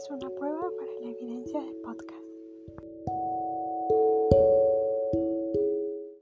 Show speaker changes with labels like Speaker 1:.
Speaker 1: es una prueba para la evidencia de podcast.